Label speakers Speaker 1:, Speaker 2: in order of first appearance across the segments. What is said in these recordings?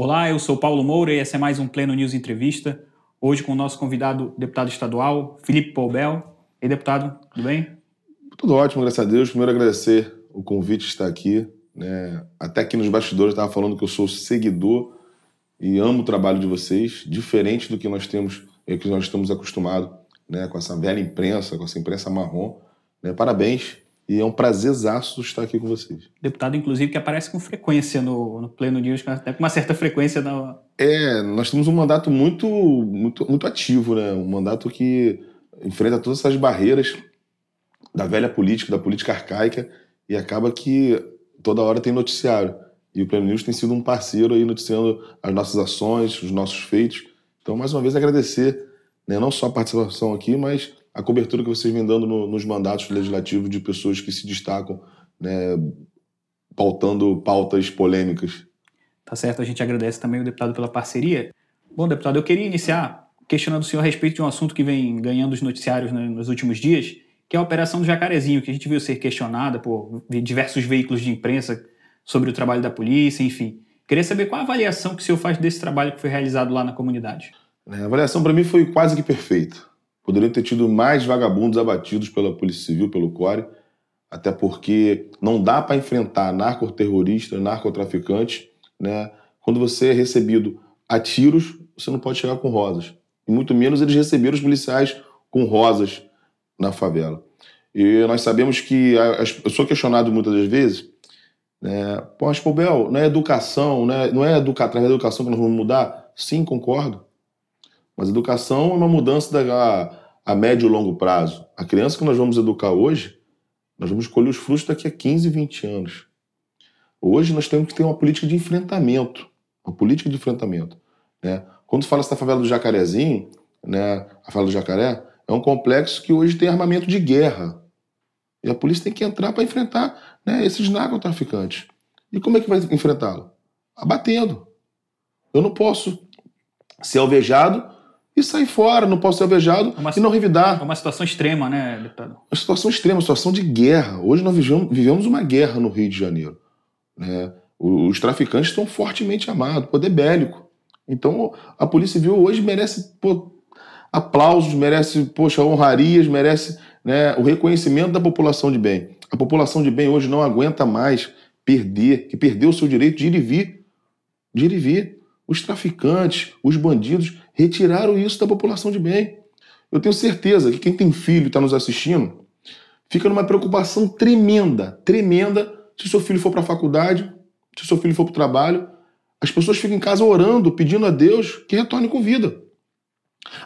Speaker 1: Olá, eu sou Paulo Moura e esse é mais um Pleno News Entrevista. Hoje com o nosso convidado, deputado estadual, Felipe Paubel. E deputado, tudo bem?
Speaker 2: Tudo ótimo, graças a Deus. Primeiro agradecer o convite de estar aqui. Né? Até aqui nos bastidores estava falando que eu sou seguidor e amo o trabalho de vocês, diferente do que nós temos, é, que nós estamos acostumados, né? com essa velha imprensa, com essa imprensa marrom. Né? Parabéns e é um prazerzaço estar aqui com vocês.
Speaker 1: Deputado, inclusive, que aparece com frequência no, no Pleno News, até com uma certa frequência. Na...
Speaker 2: É, nós temos um mandato muito, muito, muito ativo, né? Um mandato que enfrenta todas essas barreiras da velha política, da política arcaica, e acaba que toda hora tem noticiário. E o Pleno News tem sido um parceiro aí noticiando as nossas ações, os nossos feitos. Então, mais uma vez, agradecer né, não só a participação aqui, mas a cobertura que vocês vêm dando no, nos mandatos legislativos de pessoas que se destacam, né, pautando pautas polêmicas.
Speaker 1: Tá certo, a gente agradece também o deputado pela parceria. Bom, deputado, eu queria iniciar questionando o senhor a respeito de um assunto que vem ganhando os noticiários né, nos últimos dias, que é a Operação do Jacarezinho, que a gente viu ser questionada por diversos veículos de imprensa sobre o trabalho da polícia, enfim. Queria saber qual a avaliação que o senhor faz desse trabalho que foi realizado lá na comunidade.
Speaker 2: É, a avaliação para mim foi quase que perfeita. Poderia ter tido mais vagabundos abatidos pela Polícia Civil, pelo CORE, até porque não dá para enfrentar narcoterrorista, narcotraficante, né? Quando você é recebido a tiros, você não pode chegar com rosas. E muito menos eles receberam os policiais com rosas na favela. E nós sabemos que eu sou questionado muitas das vezes, né? Pô, mas, Pobel, não é educação, né? não é educar, através da educação que nós vamos mudar? Sim, concordo. Mas educação é uma mudança da, a, a médio e longo prazo. A criança que nós vamos educar hoje, nós vamos colher os frutos daqui a 15, 20 anos. Hoje nós temos que ter uma política de enfrentamento. Uma política de enfrentamento. Né? Quando fala essa favela do Jacarezinho, né, a favela do Jacaré, é um complexo que hoje tem armamento de guerra. E a polícia tem que entrar para enfrentar né, esses narcotraficantes. E como é que vai enfrentá-lo? Abatendo. Eu não posso ser alvejado e sair fora, não posso ser alvejado é uma, e não revidar.
Speaker 1: É uma situação extrema, né, deputado?
Speaker 2: Uma situação extrema, uma situação de guerra. Hoje nós vivemos, vivemos uma guerra no Rio de Janeiro. Né? Os traficantes estão fortemente armados, poder bélico. Então a Polícia Civil hoje merece pô, aplausos, merece poxa, honrarias, merece né, o reconhecimento da população de bem. A população de bem hoje não aguenta mais perder, que perdeu o seu direito de ir e vir. De ir e vir. Os traficantes, os bandidos retiraram isso da população de bem. Eu tenho certeza que quem tem filho e está nos assistindo fica numa preocupação tremenda, tremenda se seu filho for para a faculdade, se seu filho for para o trabalho. As pessoas ficam em casa orando, pedindo a Deus que retorne com vida.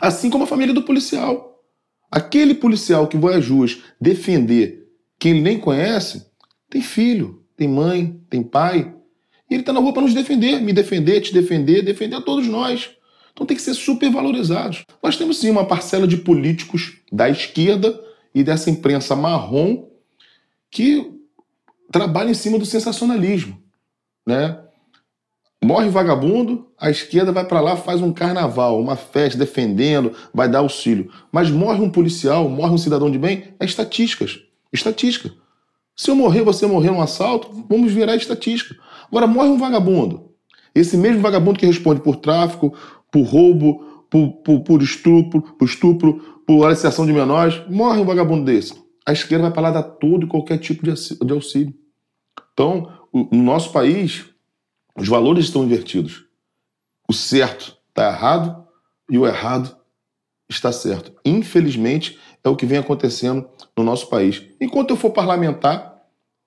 Speaker 2: Assim como a família do policial. Aquele policial que vai às ruas defender quem ele nem conhece, tem filho, tem mãe, tem pai. E ele está na rua para nos defender, me defender, te defender, defender a todos nós. Então tem que ser super valorizados. Nós temos sim uma parcela de políticos da esquerda e dessa imprensa marrom que trabalha em cima do sensacionalismo, né? Morre vagabundo, a esquerda vai para lá, faz um carnaval, uma festa defendendo, vai dar auxílio. Mas morre um policial, morre um cidadão de bem, é estatísticas. Estatística. Se eu morrer, você morrer num assalto, vamos virar estatística. Agora, morre um vagabundo. Esse mesmo vagabundo que responde por tráfico, por roubo, por, por, por estupro, por estupro, por aliciação de menores, morre um vagabundo desse. A esquerda vai para lá dar todo e qualquer tipo de auxílio. Então, no nosso país, os valores estão invertidos. O certo está errado e o errado está certo. Infelizmente, é o que vem acontecendo no nosso país. Enquanto eu for parlamentar,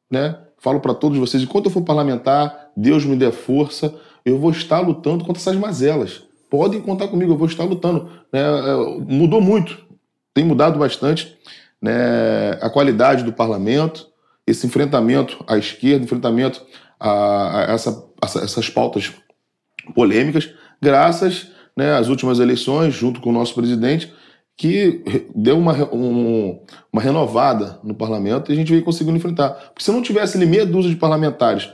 Speaker 2: né, falo para todos vocês, enquanto eu for parlamentar, Deus me dê força, eu vou estar lutando contra essas mazelas podem contar comigo, eu vou estar lutando. Né? É, mudou muito, tem mudado bastante né? a qualidade do parlamento, esse enfrentamento à esquerda, enfrentamento a, a essa, a essas pautas polêmicas, graças né, às últimas eleições, junto com o nosso presidente, que deu uma, um, uma renovada no parlamento e a gente veio conseguindo enfrentar. Porque se não tivesse ali meia dúzia de parlamentares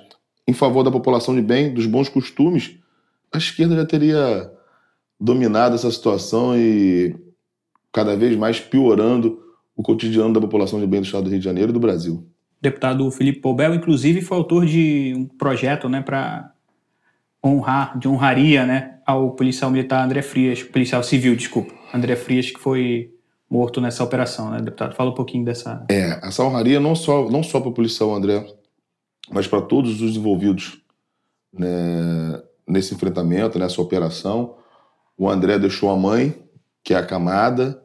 Speaker 2: em favor da população de bem, dos bons costumes, a esquerda já teria dominado essa situação e cada vez mais piorando o cotidiano da população de bem do estado do Rio de Janeiro e do Brasil.
Speaker 1: Deputado Felipe Poubel, inclusive, foi autor de um projeto né, para honrar, de honraria, né, ao policial militar André Frias, policial civil, desculpa, André Frias, que foi morto nessa operação, né, deputado? Fala um pouquinho dessa.
Speaker 2: É, essa honraria não só, não só para o policial André, mas para todos os envolvidos né, nesse enfrentamento, nessa operação. O André deixou a mãe, que é a camada,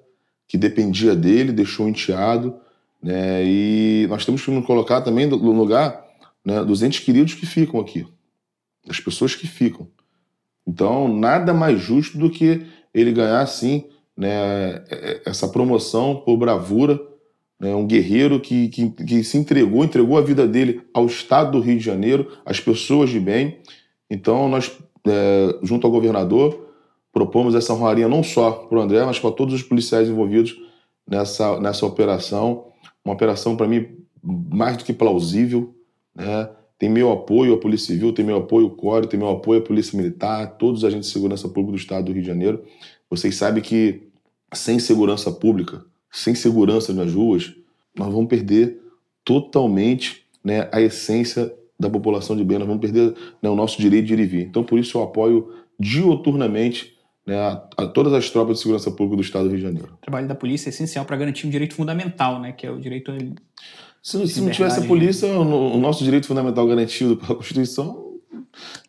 Speaker 2: que dependia dele, deixou o enteado, né, e nós temos que nos colocar também no lugar né, dos entes queridos que ficam aqui, das pessoas que ficam. Então, nada mais justo do que ele ganhar, sim, né, essa promoção por bravura, né, um guerreiro que, que, que, se entregou, entregou a vida dele ao Estado do Rio de Janeiro, às pessoas de bem. Então, nós, é, junto ao governador, propomos essa honraria não só para o André, mas para todos os policiais envolvidos nessa, nessa operação. Uma operação, para mim, mais do que plausível. Né? Tem meu apoio à Polícia Civil, tem meu apoio ao CORE, tem meu apoio à Polícia Militar, todos os agentes de segurança pública do Estado do Rio de Janeiro. Vocês sabem que sem segurança pública, sem segurança nas ruas, nós vamos perder totalmente né, a essência da população de bem, nós vamos perder né, o nosso direito de ir e vir. Então, por isso, eu apoio dioturnamente né, a, a, todas as tropas de segurança pública do Estado do Rio de Janeiro.
Speaker 1: O trabalho da polícia é essencial para garantir um direito fundamental, né, que é o direito.
Speaker 2: Se, se não tivesse a polícia, o, o, nosso direito fundamental garantido pela Constituição,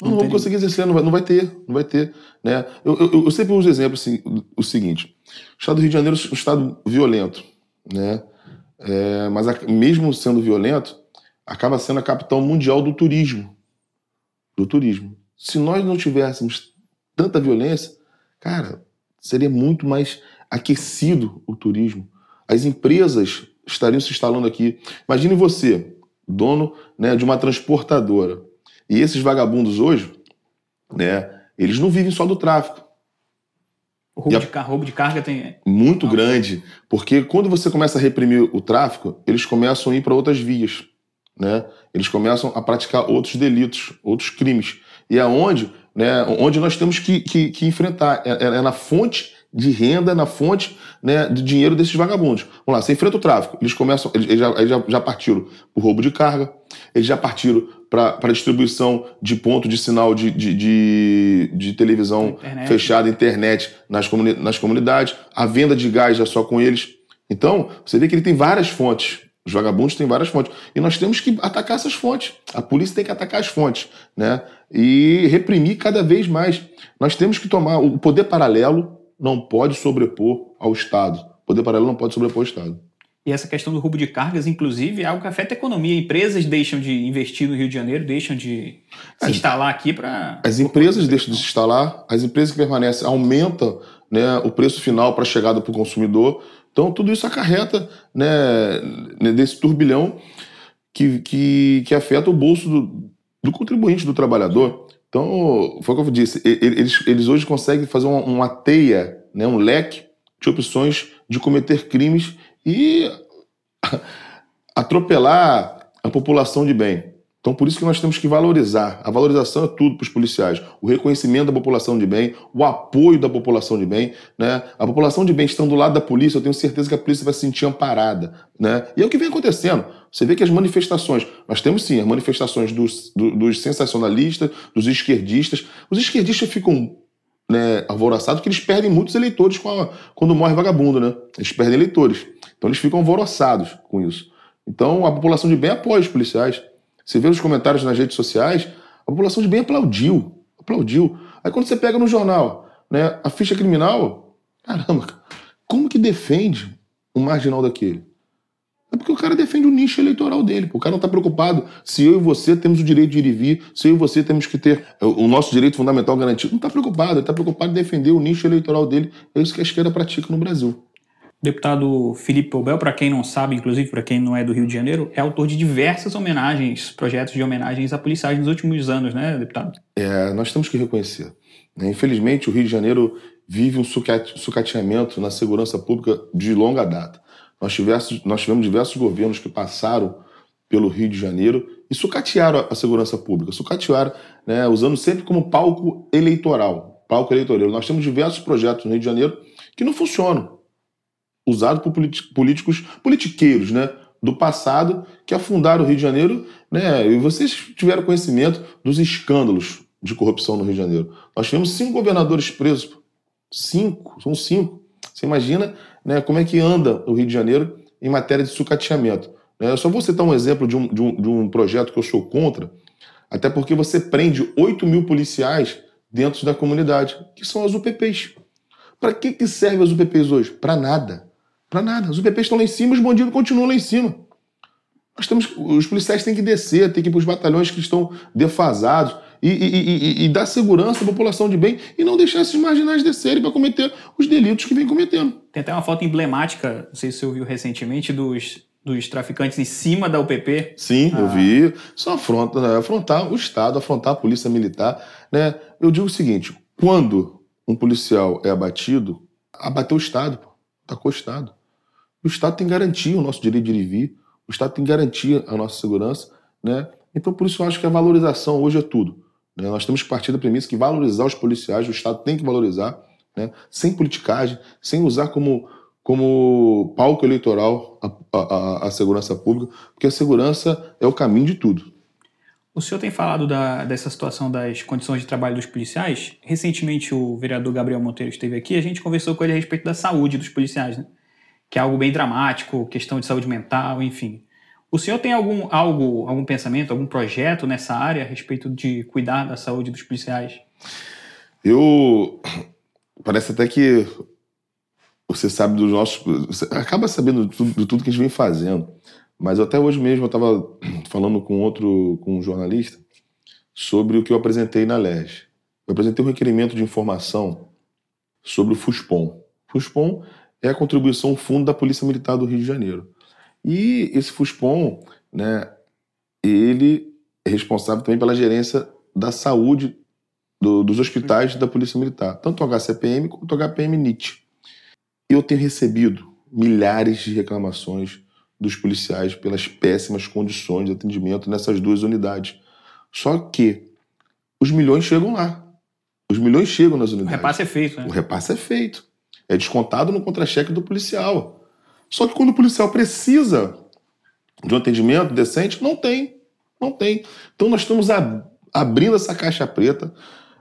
Speaker 2: não, não vamos conseguir exercer, não vai, não vai ter, não vai ter. Né? Eu, eu, eu sempre uso exemplo assim, o seguinte: o Estado do Rio de Janeiro é um Estado violento, né? É, mas a, mesmo sendo violento, acaba sendo a capital mundial do turismo. Do turismo. Se nós não tivéssemos tanta violência, cara, seria muito mais aquecido o turismo. As empresas estariam se instalando aqui. Imagine você, dono né, de uma transportadora. E esses vagabundos hoje, né, eles não vivem só do tráfico.
Speaker 1: O roubo, a... de, car roubo de carga tem.
Speaker 2: Muito grande. Porque quando você começa a reprimir o tráfico, eles começam a ir para outras vias. Né? Eles começam a praticar outros delitos, outros crimes. E é onde, né, onde nós temos que, que, que enfrentar. É, é, na fonte de renda, na fonte né, de dinheiro desses vagabundos. Vamos lá, você enfrenta o tráfico. Eles começam, eles, já, eles já, já partiram o roubo de carga, eles já partiram para distribuição de ponto de sinal de, de, de, de televisão internet. fechada, internet nas, comuni nas comunidades, a venda de gás é só com eles. Então, você vê que ele tem várias fontes. Os vagabundos têm várias fontes. E nós temos que atacar essas fontes. A polícia tem que atacar as fontes. Né? E reprimir cada vez mais. Nós temos que tomar. O poder paralelo não pode sobrepor ao Estado. O poder paralelo não pode sobrepor ao Estado.
Speaker 1: E essa questão do roubo de cargas, inclusive, é algo que afeta a economia. Empresas deixam de investir no Rio de Janeiro, deixam de se as, instalar aqui para.
Speaker 2: As empresas deixam de se instalar, as empresas que permanecem aumentam né, o preço final para a chegada para o consumidor. Então, tudo isso acarreta né, desse turbilhão que, que, que afeta o bolso do, do contribuinte, do trabalhador. Então, foi o que eu disse, eles, eles hoje conseguem fazer uma, uma teia, né, um leque de opções de cometer crimes e atropelar a população de bem. Então, por isso que nós temos que valorizar. A valorização é tudo para os policiais. O reconhecimento da população de bem, o apoio da população de bem. Né? A população de bem estando do lado da polícia, eu tenho certeza que a polícia vai se sentir amparada. Né? E é o que vem acontecendo. Você vê que as manifestações, nós temos sim as manifestações dos, dos sensacionalistas, dos esquerdistas. Os esquerdistas ficam né, alvoroçados porque eles perdem muitos eleitores a, quando morre vagabundo, né? Eles perdem eleitores. Então eles ficam alvoroçados com isso. Então a população de bem apoia os policiais. Você vê os comentários nas redes sociais, a população de bem aplaudiu. Aplaudiu. Aí quando você pega no jornal né, a ficha criminal, caramba, como que defende um marginal daquele? É porque o cara defende o nicho eleitoral dele. O cara não está preocupado se eu e você temos o direito de ir e vir, se eu e você temos que ter o nosso direito fundamental garantido. Não está preocupado, ele está preocupado em defender o nicho eleitoral dele. É isso que a esquerda pratica no Brasil.
Speaker 1: Deputado Felipe Poubel, para quem não sabe, inclusive para quem não é do Rio de Janeiro, é autor de diversas homenagens, projetos de homenagens a policiais nos últimos anos, né, deputado?
Speaker 2: É, nós temos que reconhecer. Né? Infelizmente, o Rio de Janeiro vive um sucateamento na segurança pública de longa data. Nós, tivemos, nós tivemos diversos governos que passaram pelo Rio de Janeiro e sucatearam a segurança pública, sucatearam, né, usando sempre como palco eleitoral. Palco eleitoral. Nós temos diversos projetos no Rio de Janeiro que não funcionam usado por políticos, politiqueiros, né? Do passado que afundaram o Rio de Janeiro, né? E vocês tiveram conhecimento dos escândalos de corrupção no Rio de Janeiro. Nós tivemos cinco governadores presos. Cinco, são cinco. Você imagina né, como é que anda o Rio de Janeiro em matéria de sucateamento. Né? Eu só vou citar um exemplo de um, de, um, de um projeto que eu sou contra, até porque você prende 8 mil policiais dentro da comunidade, que são as UPPs. Para que, que servem as UPPs hoje? Para nada. Para nada. As UPPs estão lá em cima, os bandidos continuam lá em cima. Nós temos, os policiais têm que descer, têm que ir para os batalhões que estão defasados e, e, e, e, dar segurança à população de bem e não deixar esses marginais descerem para cometer os delitos que vêm cometendo.
Speaker 1: Tem até uma foto emblemática, não sei se você ouviu recentemente, dos, dos traficantes em cima da UPP.
Speaker 2: Sim, ah. eu vi. Só afronta, né? afrontar o Estado, afrontar a polícia militar. Né? Eu digo o seguinte: quando um policial é abatido, abateu o Estado, atacou o Estado. O Estado tem garantia o nosso direito de vir, o Estado tem garantia a nossa segurança. Né? Então, por isso, eu acho que a valorização hoje é tudo. Né? Nós temos que partir da premissa que valorizar os policiais, o Estado tem que valorizar, né? sem politicagem, sem usar como, como palco eleitoral a, a, a, segurança pública, porque a segurança é o caminho de tudo.
Speaker 1: O senhor tem falado da, dessa situação das condições de trabalho dos policiais. Recentemente, o vereador Gabriel Monteiro esteve aqui e a gente conversou com ele a respeito da saúde dos policiais, né? Que é algo bem dramático, questão de saúde mental, enfim. O senhor tem algum, algo, algum pensamento, algum projeto nessa área a respeito de cuidar da saúde dos policiais?
Speaker 2: Eu. Parece até que você sabe dos nossos. Acaba sabendo de tudo, que a gente vem fazendo. Mas até hoje mesmo eu estava falando com outro com um jornalista sobre o que eu apresentei na LERJ. Eu apresentei um requerimento de informação sobre o FUSPOM. FUSPOM é a contribuição fundo da Polícia Militar do Rio de Janeiro. E esse FUSPOM, né, ele é responsável também pela gerência da saúde do, dos hospitais da Polícia Militar, tanto o HCPM quanto o HPM-NIT. Eu tenho recebido milhares de reclamações dos policiais pelas péssimas condições de atendimento nessas duas unidades. Só que os milhões chegam lá. Os milhões chegam nas unidades.
Speaker 1: O repasse é feito, né?
Speaker 2: O repasse é feito. É descontado no contra-cheque do policial. Só que quando o policial precisa de um atendimento decente, não tem. Não tem. Então nós estamos abrindo essa caixa preta,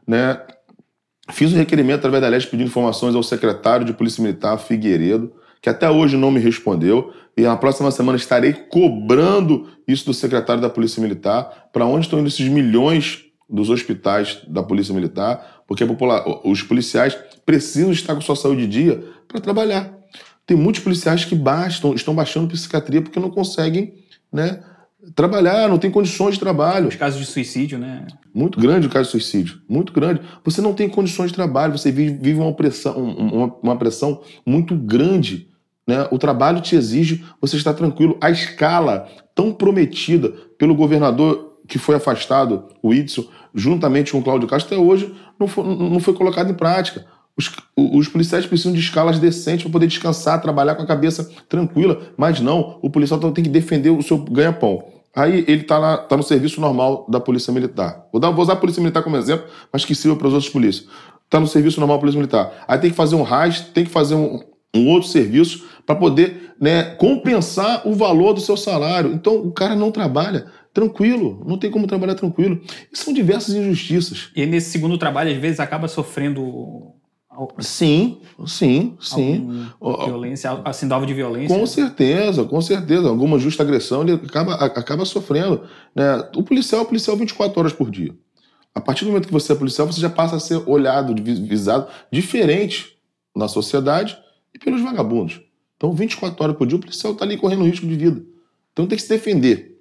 Speaker 2: né? Fiz um requerimento através da LES pedindo informações ao secretário de Polícia Militar, Figueiredo, que até hoje não me respondeu. E na próxima semana estarei cobrando isso do secretário da Polícia Militar, para onde estão indo esses milhões dos hospitais da Polícia Militar, porque os policiais precisam estar com sua saúde de dia para trabalhar. Tem muitos policiais que bastam, estão baixando psiquiatria porque não conseguem né, trabalhar, não tem condições de trabalho.
Speaker 1: Os casos de suicídio, né?
Speaker 2: Muito grande o caso de suicídio, muito grande. Você não tem condições de trabalho, você vive, uma, pressão, uma, uma pressão muito grande. Né? O trabalho te exige você estar tranquilo. A escala tão prometida pelo governador que foi afastado, o Idson, juntamente com o Cláudio Castro, até hoje não foi, não foi colocado em prática. Os, os, policiais precisam de escalas decentes para poder descansar, trabalhar com a cabeça tranquila. Mas não, o policial tem que defender o seu ganha-pão. Aí ele está tá no serviço normal da Polícia Militar. Vou, dar, vou usar a Polícia Militar como exemplo, mas que sirva para as outras polícias. Está no serviço normal da Polícia Militar. Aí tem que fazer um RAS, tem que fazer um, um outro serviço para poder né, compensar o valor do seu salário. Então o cara não trabalha tranquilo, não tem como trabalhar tranquilo. E são diversas injustiças.
Speaker 1: E nesse segundo trabalho, às vezes, acaba sofrendo
Speaker 2: Sim, sim, sim.
Speaker 1: Violência, assim, alvo de violência.
Speaker 2: Com certeza, com certeza. Alguma justa agressão ele acaba, acaba sofrendo. Né? O policial é policial 24 horas por dia. A partir do momento que você é policial, você já passa a ser olhado, visado diferente na sociedade e pelos vagabundos. Então, 24 horas por dia, o policial está ali correndo risco de vida. Então, tem que se defender.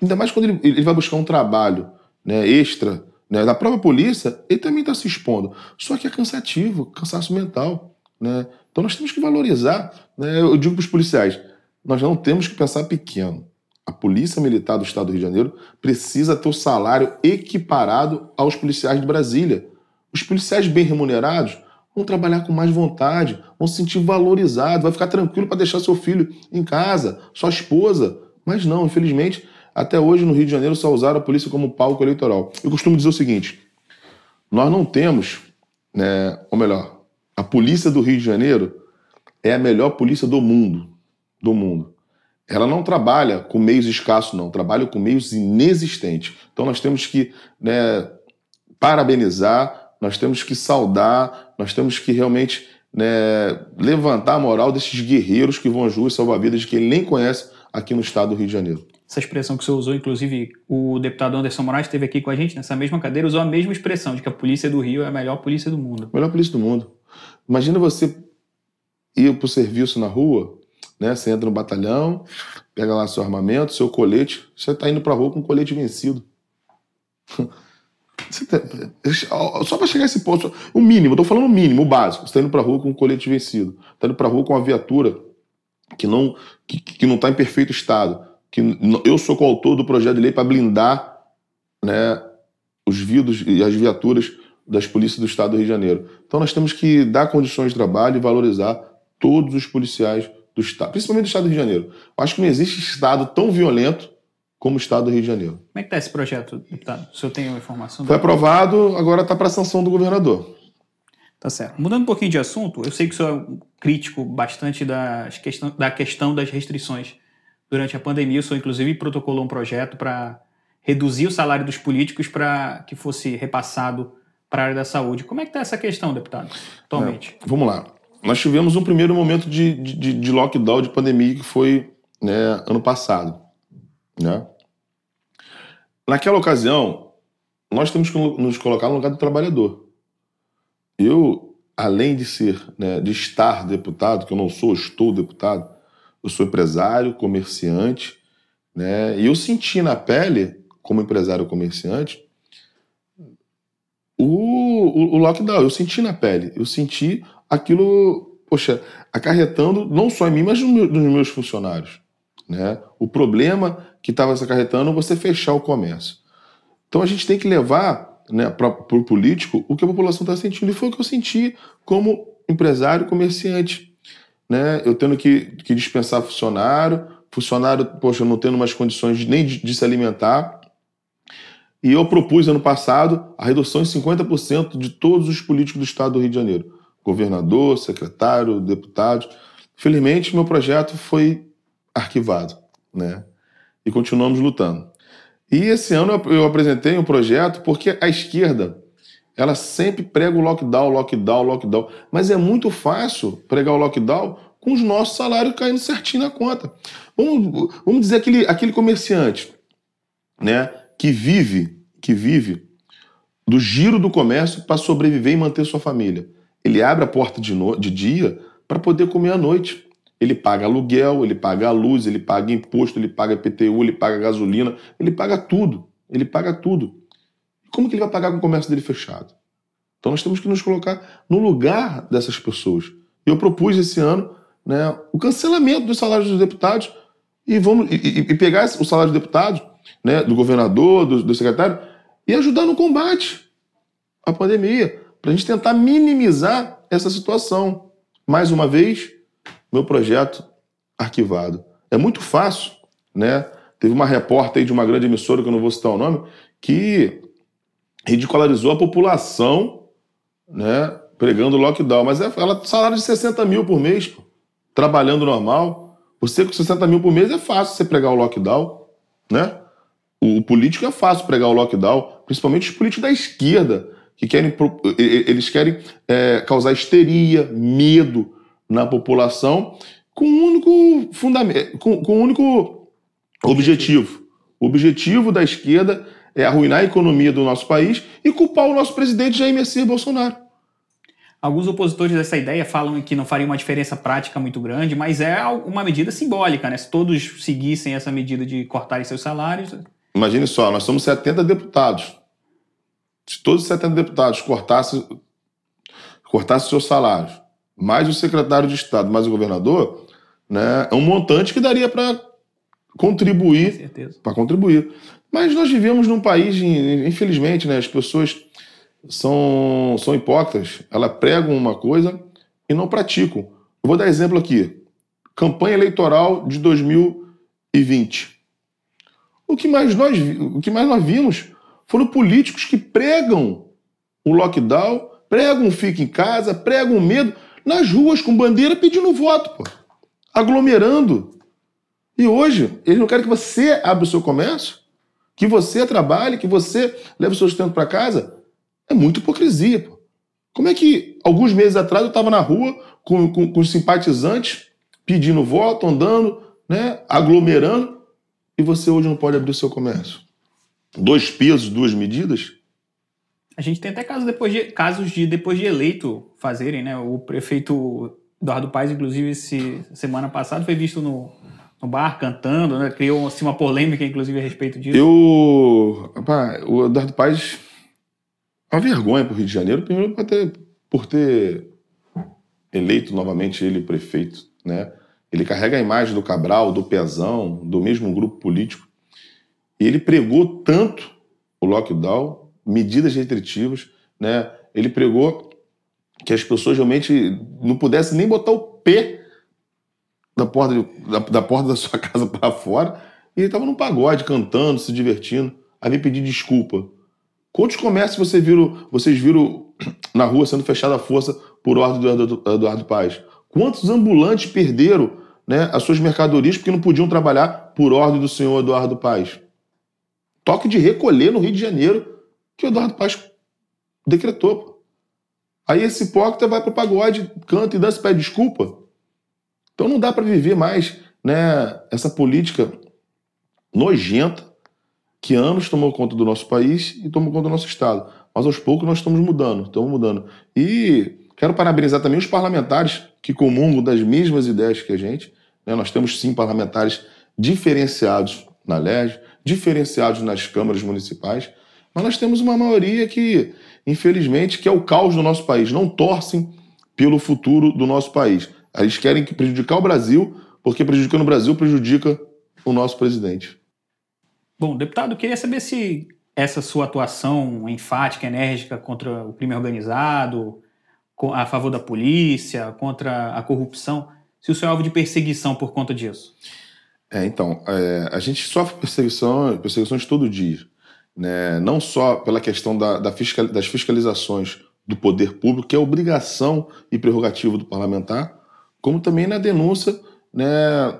Speaker 2: Ainda mais quando ele, ele vai buscar um trabalho né, extra né, da própria polícia, ele também está se expondo. Só que é cansativo, cansaço mental. Né? Então nós temos que valorizar. Né? Eu digo para os policiais: nós não temos que pensar pequeno. A Polícia Militar do Estado do Rio de Janeiro precisa ter o salário equiparado aos policiais de Brasília. Os policiais bem remunerados vão trabalhar com mais vontade, vão se sentir valorizados, vai ficar tranquilo para deixar seu filho em casa, sua esposa. Mas não, infelizmente, até hoje, no Rio de Janeiro, só usaram a polícia como palco eleitoral. Eu costumo dizer o seguinte: nós não temos, né, ou melhor, a polícia do Rio de Janeiro é a melhor polícia do mundo. Do mundo. Ela não trabalha com meios escassos, não, trabalha com meios inexistentes. Então nós temos que né, parabenizar, nós temos que saudar, nós temos que realmente né, levantar a moral desses guerreiros que vão às ruas salvar vidas de quem nem conhece aqui no estado do Rio de Janeiro.
Speaker 1: Essa expressão que você usou, inclusive o deputado Anderson Moraes esteve aqui com a gente nessa mesma cadeira, usou a mesma expressão de que a polícia do Rio é a melhor polícia do mundo.
Speaker 2: Melhor polícia do mundo. Imagina você ir para o serviço na rua, né? Você entra no batalhão, pega lá seu armamento, seu colete, você está indo para a rua com o colete vencido. Tá, só para chegar a esse ponto, o mínimo, estou falando o mínimo, o básico. Você está indo para a rua com o colete vencido, está indo para a rua com uma viatura que não que, que não está em perfeito estado. Que eu sou coautor do projeto de lei para blindar, né, os vidros e as viaturas das polícias do Estado do Rio de Janeiro. Então nós temos que dar condições de trabalho e valorizar todos os policiais do Estado, principalmente do Estado do Rio de Janeiro. Eu acho que não existe Estado tão violento como o Estado do Rio de Janeiro.
Speaker 1: Como é que está esse projeto, deputado? O senhor tem uma informação?
Speaker 2: Foi aprovado, agora está para sanção do governador.
Speaker 1: Tá certo. Mudando um pouquinho de assunto, eu sei que o senhor é um crítico bastante das questão, da questão das restrições. Durante a pandemia, o senhor, inclusive, protocolou um projeto para reduzir o salário dos políticos para que fosse repassado para a área da saúde. Como é que está essa questão, deputado, atualmente?
Speaker 2: É, vamos lá. Nós tivemos um primeiro momento de, de, de lockdown, de pandemia, que foi né, ano passado. Né? Naquela ocasião, nós temos que nos colocar no lugar do trabalhador. Eu, além de ser, né, de estar deputado, que eu não sou, estou deputado, eu sou empresário, comerciante, né, e eu senti na pele, como empresário comerciante, o, o, o lockdown. Eu senti na pele, eu senti aquilo, poxa, acarretando não só em mim, mas nos meus funcionários. Né? O problema que estava se acarretando é você fechar o comércio. Então a gente tem que levar né, para o político o que a população está sentindo. E foi o que eu senti como empresário comerciante. Né? Eu tendo que, que dispensar funcionário, funcionário, poxa, não tendo mais condições nem de, de se alimentar. E eu propus ano passado a redução em 50% de todos os políticos do estado do Rio de Janeiro. Governador, secretário, deputados. Felizmente, meu projeto foi arquivado, né? E continuamos lutando. E esse ano eu apresentei um projeto porque a esquerda ela sempre prega o lockdown, lockdown, lockdown. Mas é muito fácil pregar o lockdown com os nossos salários caindo certinho na conta. Vamos, vamos dizer aquele, aquele comerciante né, que vive, que vive do giro do comércio para sobreviver e manter sua família. Ele abre a porta de, no, de dia para poder comer à noite. Ele paga aluguel, ele paga a luz, ele paga imposto, ele paga PTU, ele paga gasolina, ele paga tudo. Ele paga tudo. Como que ele vai pagar com o comércio dele fechado? Então nós temos que nos colocar no lugar dessas pessoas. Eu propus esse ano né, o cancelamento dos salários dos deputados e vamos e, e pegar o salário dos deputados, né, do governador, do, do secretário, e ajudar no combate à pandemia, para a gente tentar minimizar essa situação. Mais uma vez, meu projeto arquivado. É muito fácil, né? Teve uma repórter aí de uma grande emissora, que eu não vou citar o nome, que ridicularizou a população, né? Pregando lockdown. Mas é, ela salário de 60 mil por mês, pô, trabalhando normal. Você com 60 mil por mês é fácil você pregar o lockdown, né? O, o político é fácil pregar o lockdown, principalmente os políticos da esquerda, que querem, eles querem é, causar histeria, medo, na população com um único fundamento, com, com um único objetivo. O objetivo da esquerda é arruinar a economia do nosso país e culpar o nosso presidente Jair Messias Bolsonaro.
Speaker 1: Alguns opositores dessa ideia falam que não faria uma diferença prática muito grande, mas é uma medida simbólica, né? Se todos seguissem essa medida de cortarem seus salários.
Speaker 2: Imagine só, nós somos 70 deputados. Se todos os 70 deputados cortassem, cortassem seus salários, mais o secretário de Estado, mais o governador, né, é um montante que daria para contribuir. Para contribuir. Mas nós vivemos num país, infelizmente, né, as pessoas são, são hipócritas. Elas pregam uma coisa e não praticam. Eu vou dar exemplo aqui. Campanha eleitoral de 2020. O que mais nós, o que mais nós vimos foram políticos que pregam o lockdown, pregam fica em casa, pregam medo nas ruas com bandeira pedindo voto, pô. Aglomerando. E hoje, eles não querem que você abra o seu comércio, que você trabalhe, que você leve o seu sustento para casa. É muita hipocrisia, pô. Como é que alguns meses atrás eu estava na rua com, com, com os simpatizantes pedindo voto, andando, né, aglomerando, e você hoje não pode abrir o seu comércio? Dois pesos, duas medidas?
Speaker 1: A gente tem até casos, depois de, casos de depois de eleito fazerem, né? O prefeito Eduardo Paes, inclusive, semana passada foi visto no, no bar cantando, né? Criou assim, uma polêmica, inclusive, a respeito disso.
Speaker 2: Eu. O Eduardo é uma vergonha para o Rio de Janeiro, primeiro por ter, por ter eleito novamente ele prefeito, né? Ele carrega a imagem do Cabral, do Pezão, do mesmo grupo político. E ele pregou tanto o lockdown, medidas restritivas, né? Ele pregou que as pessoas realmente não pudessem nem botar o pé da porta, de, da, da, porta da sua casa para fora. E ele estava num pagode, cantando, se divertindo. Aí veio pedir desculpa. Quantos comércios você viram, vocês viram na rua sendo fechada à força por ordem do Eduardo, Eduardo Paes? Quantos ambulantes perderam né, as suas mercadorias porque não podiam trabalhar por ordem do senhor Eduardo Paes? Toque de recolher no Rio de Janeiro que o Eduardo Paes decretou. Aí esse hipócrita vai para o pagode, canta e dança e pede desculpa. Então não dá para viver mais né, essa política nojenta que anos tomou conta do nosso país e tomou conta do nosso Estado. Mas aos poucos nós estamos mudando, estamos mudando. E quero parabenizar também os parlamentares que comungam das mesmas ideias que a gente. Né? Nós temos sim parlamentares diferenciados na LERJ, diferenciados nas câmaras municipais, mas nós temos uma maioria que, infelizmente, que é o caos do nosso país, não torcem pelo futuro do nosso país. Eles querem prejudicar o Brasil, porque prejudicando o Brasil prejudica o nosso presidente.
Speaker 1: Bom, deputado, queria saber se essa sua atuação enfática, enérgica contra o crime organizado, a favor da polícia, contra a corrupção, se o senhor é alvo de perseguição por conta disso.
Speaker 2: É, então, é, a gente sofre perseguição, perseguições todo dia. Né? Não só pela questão da, da fiscal, das fiscalizações do poder público, que é obrigação e prerrogativa do parlamentar, como também na denúncia né,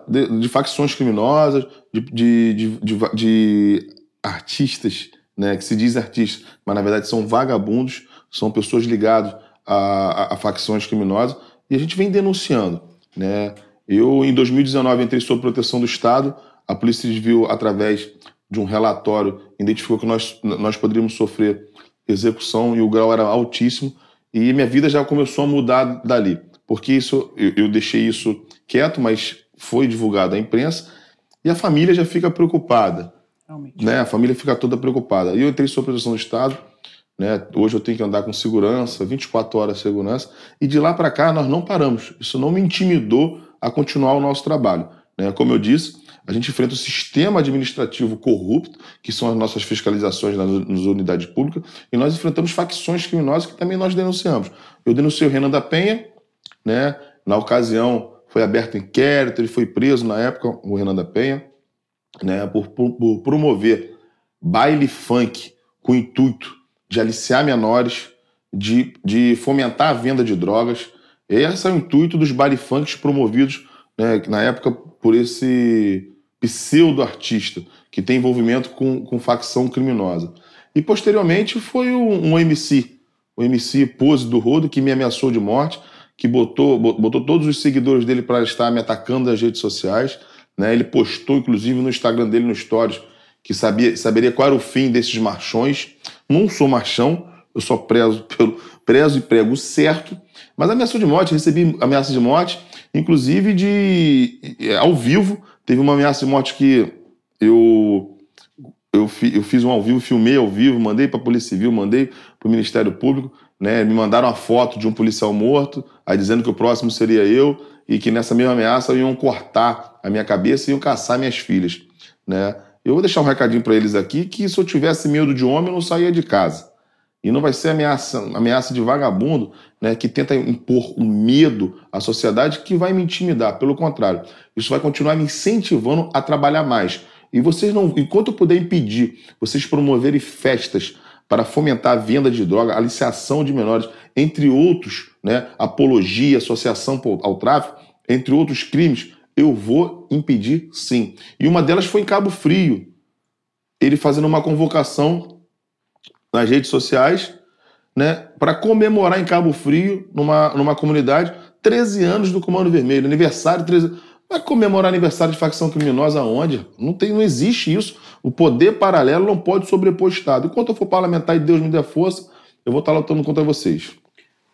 Speaker 2: de, de facções criminosas, de, de, de, de artistas, né, que se diz artistas, mas na verdade são vagabundos, são pessoas ligadas a, a, a, facções criminosas, e a gente vem denunciando. Né? Eu, em 2019, entrei sob proteção do Estado, a Polícia Civil, através de um relatório, identificou que nós, nós poderíamos sofrer execução e o grau era altíssimo, e minha vida já começou a mudar dali, porque isso eu, eu deixei isso quieto, mas foi divulgado à imprensa e a família já fica preocupada. Realmente. Né? A família fica toda preocupada. E eu entrei sob proteção do Estado, né? hoje eu tenho que andar com segurança, 24 horas de segurança, e de lá para cá nós não paramos. Isso não me intimidou a continuar o nosso trabalho. Né? Como eu disse, a gente enfrenta o sistema administrativo corrupto, que são as nossas fiscalizações nas, nas unidades públicas, e nós enfrentamos facções criminosas que também nós denunciamos. Eu denunciei o Renan da Penha, né? na ocasião foi aberto inquérito, ele foi preso na época, o Renan da Penha, né, por, por, por promover baile funk com o intuito de aliciar menores, de, de fomentar a venda de drogas. Esse é o intuito dos baile funks promovidos né, na época por esse pseudo-artista que tem envolvimento com, com facção criminosa. E posteriormente foi um, um MC, o MC Pose do Rodo, que me ameaçou de morte que botou, botou todos os seguidores dele para estar me atacando nas redes sociais. Né? Ele postou, inclusive, no Instagram dele, no Stories, que sabia, saberia qual era o fim desses marchões. Não sou marchão, eu só prezo, pelo, prezo e prego certo. Mas ameaçou de morte, recebi ameaça de morte, inclusive de ao vivo. Teve uma ameaça de morte que eu eu, eu fiz um ao vivo, filmei ao vivo, mandei para a Polícia Civil, mandei para o Ministério Público né? Me mandaram a foto de um policial morto, aí dizendo que o próximo seria eu e que nessa mesma ameaça iam cortar a minha cabeça e iam caçar minhas filhas, né? Eu vou deixar um recadinho para eles aqui que se eu tivesse medo de homem eu não saía de casa. E não vai ser ameaça, ameaça de vagabundo, né, que tenta impor o medo à sociedade que vai me intimidar. Pelo contrário, isso vai continuar me incentivando a trabalhar mais. E vocês não, enquanto eu puder impedir vocês promoverem festas para fomentar a venda de droga, aliciação de menores, entre outros, né, apologia, associação ao tráfico, entre outros crimes, eu vou impedir sim. E uma delas foi em Cabo Frio, ele fazendo uma convocação nas redes sociais, né, para comemorar em Cabo Frio, numa, numa comunidade, 13 anos do Comando Vermelho, aniversário 13 Vai comemorar aniversário de facção criminosa aonde? Não, tem, não existe isso. O poder paralelo não pode sobrepor o Estado. Enquanto eu for parlamentar e Deus me der força, eu vou estar lutando contra vocês.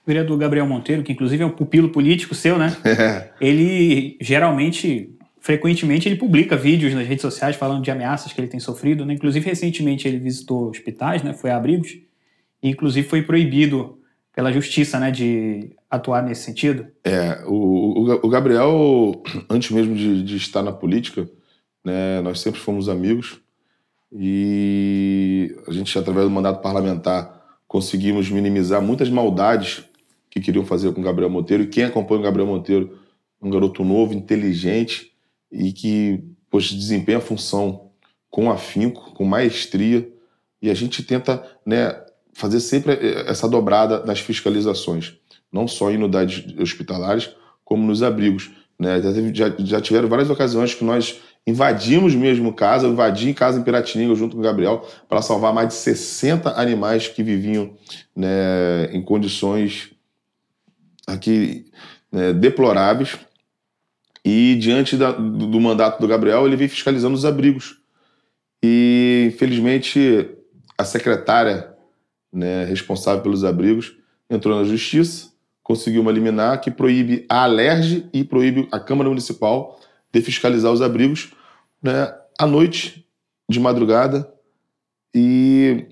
Speaker 1: O vereador Gabriel Monteiro, que inclusive é um pupilo político seu, né? É. Ele geralmente, frequentemente, ele publica vídeos nas redes sociais falando de ameaças que ele tem sofrido, né? Inclusive, recentemente ele visitou hospitais, né? Foi a abrigos, e inclusive foi proibido pela justiça, né, de atuar nesse sentido?
Speaker 2: É, o, o, Gabriel, antes mesmo de, de, estar na política, né, nós sempre fomos amigos e a gente, através do mandato parlamentar, conseguimos minimizar muitas maldades que queriam fazer com o Gabriel Monteiro. E quem acompanha o Gabriel Monteiro um garoto novo, inteligente e que pois, desempenha a função com afinco, com maestria. E a gente tenta né, fazer sempre eh, essa dobrada das fiscalizações, não só em unidades hospitalares, como nos abrigos. Né? Já, já, tiveram várias ocasiões que nós invadimos mesmo casa, eu invadi casa em Piratininga junto com o Gabriel para salvar mais de 60 animais que viviam né, em condições aqui né, deploráveis. E diante da, do, mandato do Gabriel, ele vem fiscalizando os abrigos. E, infelizmente, a secretária né, responsável pelos abrigos, entrou na justiça, conseguiu uma liminar que proíbe a Alerj e proíbe a Câmara Municipal de fiscalizar os abrigos né, à noite, de madrugada. E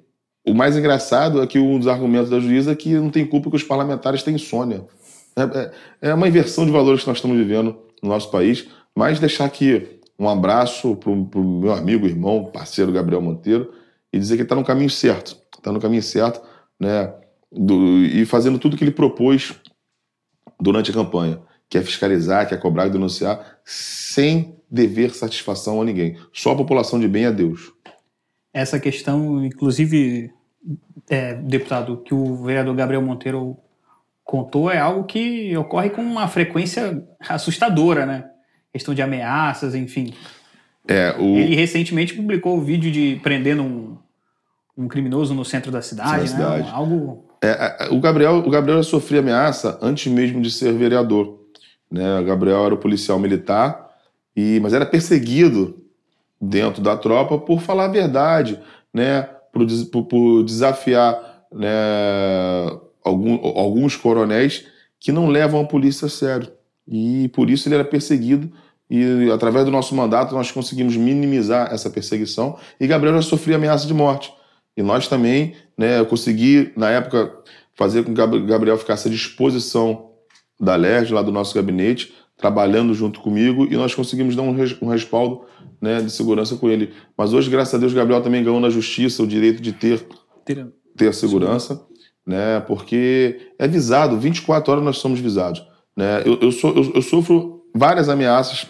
Speaker 2: o mais engraçado é que um dos argumentos da juíza é que não tem culpa que os parlamentares têm insônia. É, é, é uma inversão de valores que nós estamos vivendo no nosso país, mas deixar aqui um abraço para o meu amigo, irmão, parceiro Gabriel Monteiro e dizer que está no caminho certo está no caminho certo, né? Do, e fazendo tudo que ele propôs durante a campanha, que é fiscalizar, que é cobrar e denunciar, sem dever satisfação a ninguém. Só a população de bem a Deus.
Speaker 1: Essa questão, inclusive, é, deputado, que o vereador Gabriel Monteiro contou, é algo que ocorre com uma frequência assustadora, né? Questão de ameaças, enfim.
Speaker 2: É, o...
Speaker 1: Ele recentemente publicou o vídeo de prendendo um, um criminoso no centro da cidade, Sim, né? Cidade. Algo.
Speaker 2: É, o Gabriel, o Gabriel sofria ameaça antes mesmo de ser vereador. Né? O Gabriel era o policial militar, e mas era perseguido dentro da tropa por falar a verdade, né? Por, por, por desafiar né? Algum, alguns coronéis que não levam a polícia a sério. E por isso ele era perseguido e através do nosso mandato nós conseguimos minimizar essa perseguição e Gabriel já sofria ameaça de morte. E nós também, né, eu consegui, na época, fazer com que Gabriel ficasse à disposição da LERJ, lá do nosso gabinete, trabalhando junto comigo, e nós conseguimos dar um, respaldo né, de segurança com ele. Mas hoje, graças a Deus, Gabriel também ganhou na justiça o direito de ter, ter, ter segurança, né, porque é visado, 24 horas nós somos visados. Né? Eu, eu, sou, eu, eu sofro várias ameaças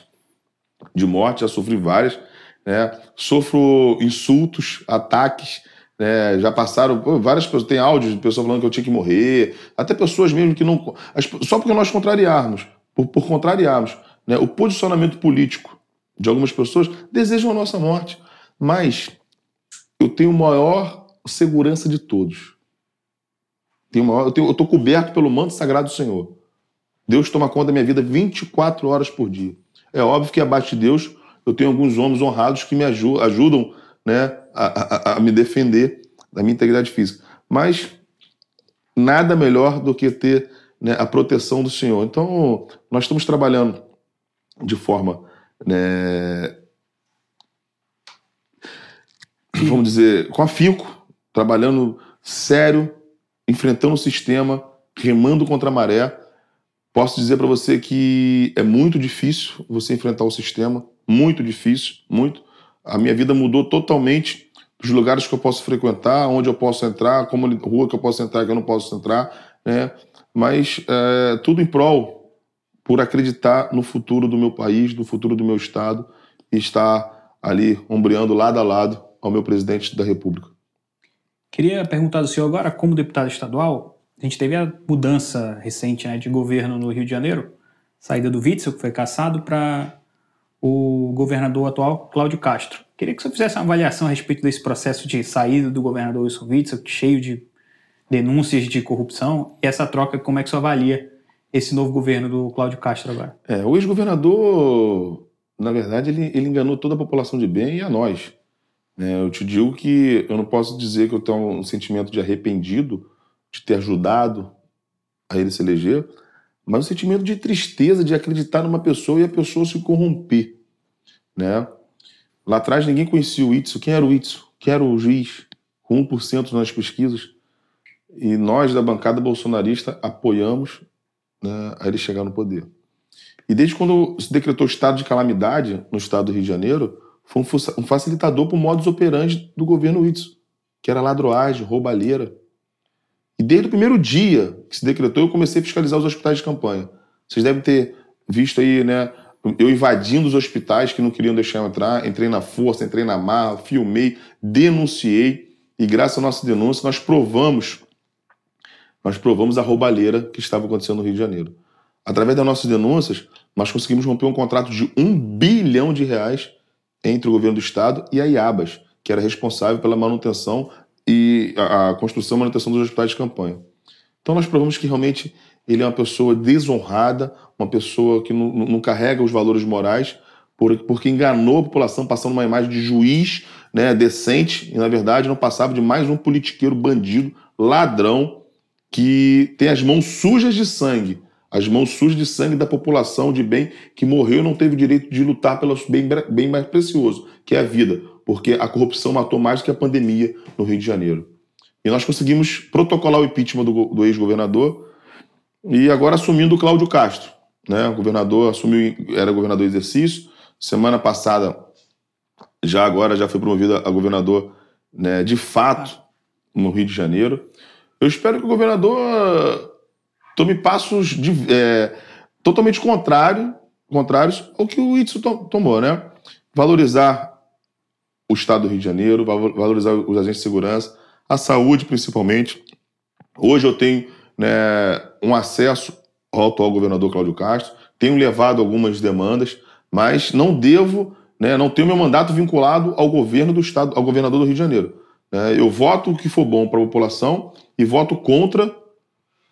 Speaker 2: de morte, já sofri várias, né? sofro insultos, ataques, né, já passaram pô, várias pessoas, tem áudios de pessoas falando que eu tinha que morrer, até pessoas mesmo que não. Só porque nós contrariarmos, por, por contrariarmos né, o posicionamento político de algumas pessoas, desejam a nossa morte. Mas eu tenho maior segurança de todos. Tenho maior, eu estou coberto pelo manto sagrado do Senhor. Deus toma conta da minha vida 24 horas por dia. É óbvio que abaixo de Deus eu tenho alguns homens honrados que me ajudam, ajudam né, a, a, a me defender da minha integridade física. Mas nada melhor do que ter né, a proteção do Senhor. Então, nós estamos trabalhando de forma, né, vamos dizer, com afinco, trabalhando sério, enfrentando o sistema, remando contra a maré. Posso dizer para você que é muito difícil você enfrentar o sistema, muito difícil, muito a minha vida mudou totalmente dos lugares que eu posso frequentar, onde eu posso entrar, como rua que eu posso entrar, que eu não posso entrar, né? Mas é, tudo em prol por acreditar no futuro do meu país, no futuro do meu estado e estar ali ombreando lado a lado ao meu presidente da República.
Speaker 1: Queria perguntar do senhor agora, como deputado estadual, a gente teve a mudança recente né, de governo no Rio de Janeiro, saída do Witzel, que foi caçado, para o governador atual, Cláudio Castro. Queria que você fizesse uma avaliação a respeito desse processo de saída do governador Wilson Witzel, cheio de denúncias de corrupção. E essa troca, como é que você avalia esse novo governo do Cláudio Castro agora?
Speaker 2: É, o ex-governador, na verdade, ele, ele enganou toda a população de bem e a nós. É, eu te digo que eu não posso dizer que eu tenho um sentimento de arrependido de ter ajudado a ele se eleger, mas um sentimento de tristeza de acreditar numa pessoa e a pessoa se corromper. Né? Lá atrás ninguém conhecia o Itzo. Quem era o Itzo? Quem era o juiz? Com 1% nas pesquisas. E nós, da bancada bolsonarista, apoiamos né, a ele chegar no poder. E desde quando se decretou estado de calamidade no estado do Rio de Janeiro, foi um facilitador para o modus operandi do governo Itzo, que era ladroagem, roubalheira. E desde o primeiro dia que se decretou, eu comecei a fiscalizar os hospitais de campanha. Vocês devem ter visto aí, né? Eu invadindo os hospitais que não queriam deixar eu entrar, entrei na força, entrei na marra, filmei, denunciei, e graças à nossa denúncia nós provamos, nós provamos a roubalheira que estava acontecendo no Rio de Janeiro. Através das nossas denúncias, nós conseguimos romper um contrato de um bilhão de reais entre o governo do estado e a IABAS, que era responsável pela manutenção e a, a construção e manutenção dos hospitais de campanha. Então nós provamos que realmente ele é uma pessoa desonrada, uma pessoa que não, não carrega os valores morais, por, porque enganou a população passando uma imagem de juiz né, decente e, na verdade, não passava de mais um politiqueiro bandido, ladrão, que tem as mãos sujas de sangue, as mãos sujas de sangue da população de bem que morreu e não teve direito de lutar pelo bem, bem mais precioso, que é a vida, porque a corrupção matou mais que a pandemia no Rio de Janeiro. E nós conseguimos protocolar o impeachment do, do ex-governador e agora assumindo o Cláudio Castro. Né? O governador assumiu, era governador em exercício. Semana passada, já agora, já foi promovido a governador né, de fato no Rio de Janeiro. Eu espero que o governador tome passos de, é, totalmente contrário, contrários ao que o Itzo tomou, né? Valorizar o Estado do Rio de Janeiro, valorizar os agentes de segurança, a saúde principalmente. Hoje eu tenho né, um acesso ao atual governador Cláudio Castro, tenho levado algumas demandas, mas não devo, né, não tenho meu mandato vinculado ao governo do Estado, ao governador do Rio de Janeiro. É, eu voto o que for bom para a população e voto contra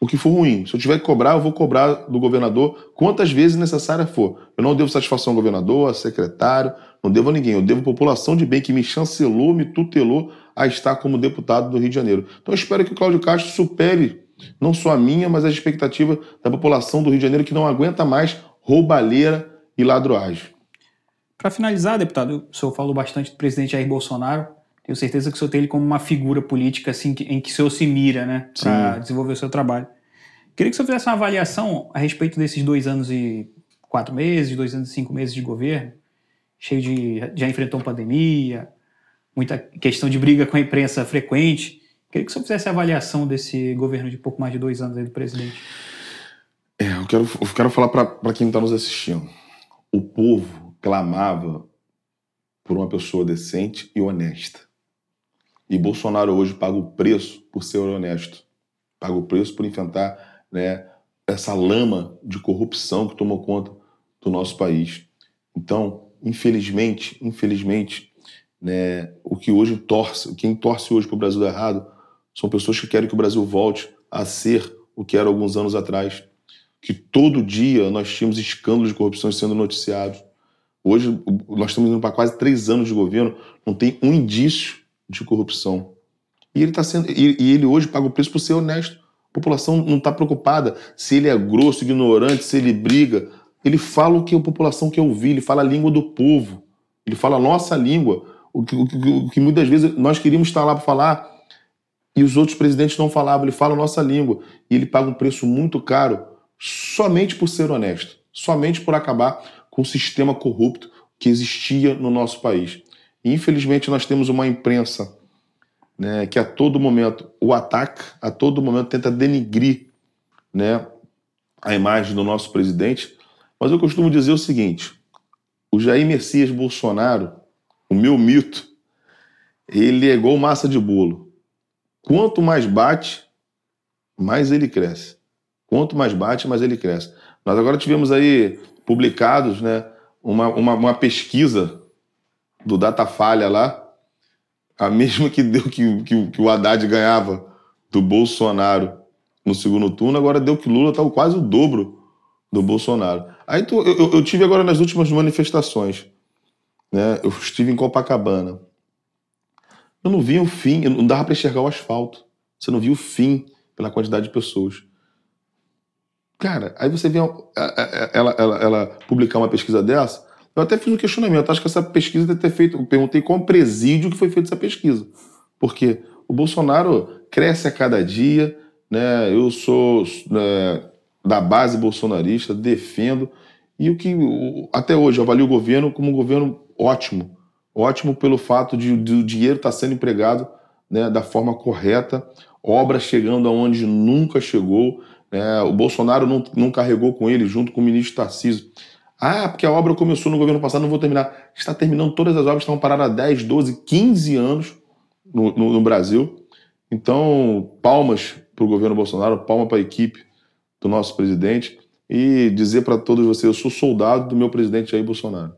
Speaker 2: o que for ruim. Se eu tiver que cobrar, eu vou cobrar do governador quantas vezes necessária for. Eu não devo satisfação ao governador, a secretário, não devo a ninguém. Eu devo a população de bem que me chancelou, me tutelou a estar como deputado do Rio de Janeiro. Então eu espero que o Cláudio Castro supere não só a minha, mas a expectativa da população do Rio de Janeiro que não aguenta mais roubalheira e ladroagem.
Speaker 1: Para finalizar, deputado, o senhor falou bastante do presidente Jair Bolsonaro. Tenho certeza que o senhor tem ele como uma figura política assim, em que o senhor se mira né, para desenvolver o seu trabalho. Queria que o senhor fizesse uma avaliação a respeito desses dois anos e quatro meses, dois anos e cinco meses de governo, cheio de. já enfrentou pandemia, muita questão de briga com a imprensa frequente. Queria que o senhor fizesse a avaliação desse governo de pouco mais de dois anos aí do presidente.
Speaker 2: É, eu quero, eu quero falar para quem está nos assistindo. O povo clamava por uma pessoa decente e honesta. E Bolsonaro hoje paga o preço por ser honesto. Paga o preço por enfrentar né, essa lama de corrupção que tomou conta do nosso país. Então, infelizmente, infelizmente, né, o que hoje torce, quem torce hoje para o Brasil errado, são pessoas que querem que o Brasil volte a ser o que era alguns anos atrás. Que todo dia nós tínhamos escândalos de corrupção sendo noticiados. Hoje, nós estamos indo para quase três anos de governo, não tem um indício de corrupção. E ele, tá sendo, e, e ele hoje paga o preço por ser honesto. A população não está preocupada se ele é grosso, ignorante, se ele briga. Ele fala o que a população quer ouvir, ele fala a língua do povo, ele fala a nossa língua, o que, o que, o que muitas vezes nós queríamos estar lá para falar e os outros presidentes não falavam, ele fala a nossa língua e ele paga um preço muito caro somente por ser honesto, somente por acabar com o sistema corrupto que existia no nosso país. Infelizmente, nós temos uma imprensa né, que a todo momento o ataca, a todo momento tenta denigrir né, a imagem do nosso presidente. Mas eu costumo dizer o seguinte: o Jair Messias Bolsonaro, o meu mito, ele é igual massa de bolo. Quanto mais bate, mais ele cresce. Quanto mais bate, mais ele cresce. Nós agora tivemos aí publicados né, uma, uma, uma pesquisa do Datafalha lá, a mesma que deu que, que, que o Haddad ganhava do Bolsonaro no segundo turno, agora deu que Lula está quase o dobro do Bolsonaro. Aí tu, eu, eu, tive agora nas últimas manifestações, né? Eu estive em Copacabana. Eu não vi o fim, não dava para enxergar o asfalto. Você não viu o fim pela quantidade de pessoas. Cara, aí você vê ela, ela, ela publicar uma pesquisa dessa. Eu até fiz um questionamento. Acho que essa pesquisa deve ter feito. Eu perguntei qual presídio que foi feita essa pesquisa. Porque o Bolsonaro cresce a cada dia, né? Eu sou né, da base bolsonarista, defendo. E o que até hoje eu avalio o governo como um governo ótimo. Ótimo pelo fato de, de o dinheiro estar tá sendo empregado né, da forma correta, obras chegando aonde nunca chegou. Né? O Bolsonaro não, não carregou com ele, junto com o ministro Tarcísio. Ah, porque a obra começou no governo passado, não vou terminar. Está terminando todas as obras estão paradas há 10, 12, 15 anos no, no, no Brasil. Então, palmas para o governo Bolsonaro, palma para a equipe do nosso presidente e dizer para todos vocês: eu sou soldado do meu presidente Jair Bolsonaro.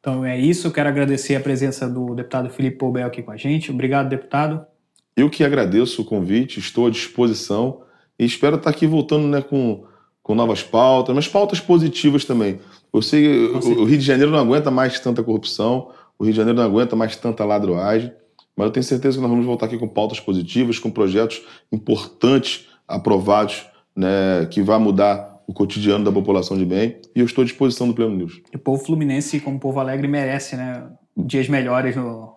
Speaker 1: Então é isso, quero agradecer a presença do deputado Felipe Poubel aqui com a gente. Obrigado, deputado.
Speaker 2: Eu que agradeço o convite, estou à disposição e espero estar aqui voltando né, com, com novas pautas, mas pautas positivas também. Eu sei, o, o Rio de Janeiro não aguenta mais tanta corrupção, o Rio de Janeiro não aguenta mais tanta ladroagem, mas eu tenho certeza que nós vamos voltar aqui com pautas positivas, com projetos importantes aprovados, né, que vai mudar o cotidiano da população de bem, e eu estou à disposição do Pleno News.
Speaker 1: o povo fluminense, como povo alegre, merece, né? Dias melhores no.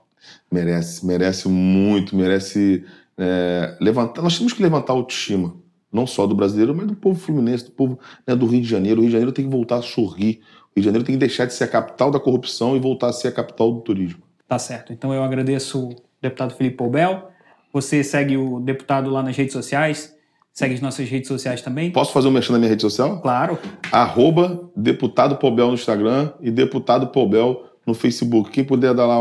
Speaker 2: Merece, merece muito, merece é, levantar. Nós temos que levantar a autoestima, não só do brasileiro, mas do povo fluminense, do povo né, do Rio de Janeiro. O Rio de Janeiro tem que voltar a sorrir. O Rio de Janeiro tem que deixar de ser a capital da corrupção e voltar a ser a capital do turismo.
Speaker 1: Tá certo. Então eu agradeço o deputado Felipe Poubel. Você segue o deputado lá nas redes sociais. Segue as nossas redes sociais também.
Speaker 2: Posso fazer um mexendo na minha rede social?
Speaker 1: Claro.
Speaker 2: Arroba Deputado Pobel no Instagram e Deputado Pobel no Facebook. Quem puder dar lá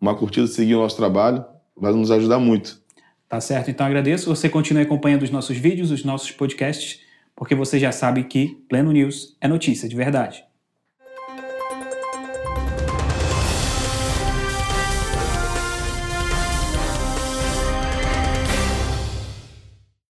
Speaker 2: uma curtida, seguir o nosso trabalho, vai nos ajudar muito.
Speaker 1: Tá certo, então agradeço. Você continue acompanhando os nossos vídeos, os nossos podcasts, porque você já sabe que Pleno News é notícia de verdade.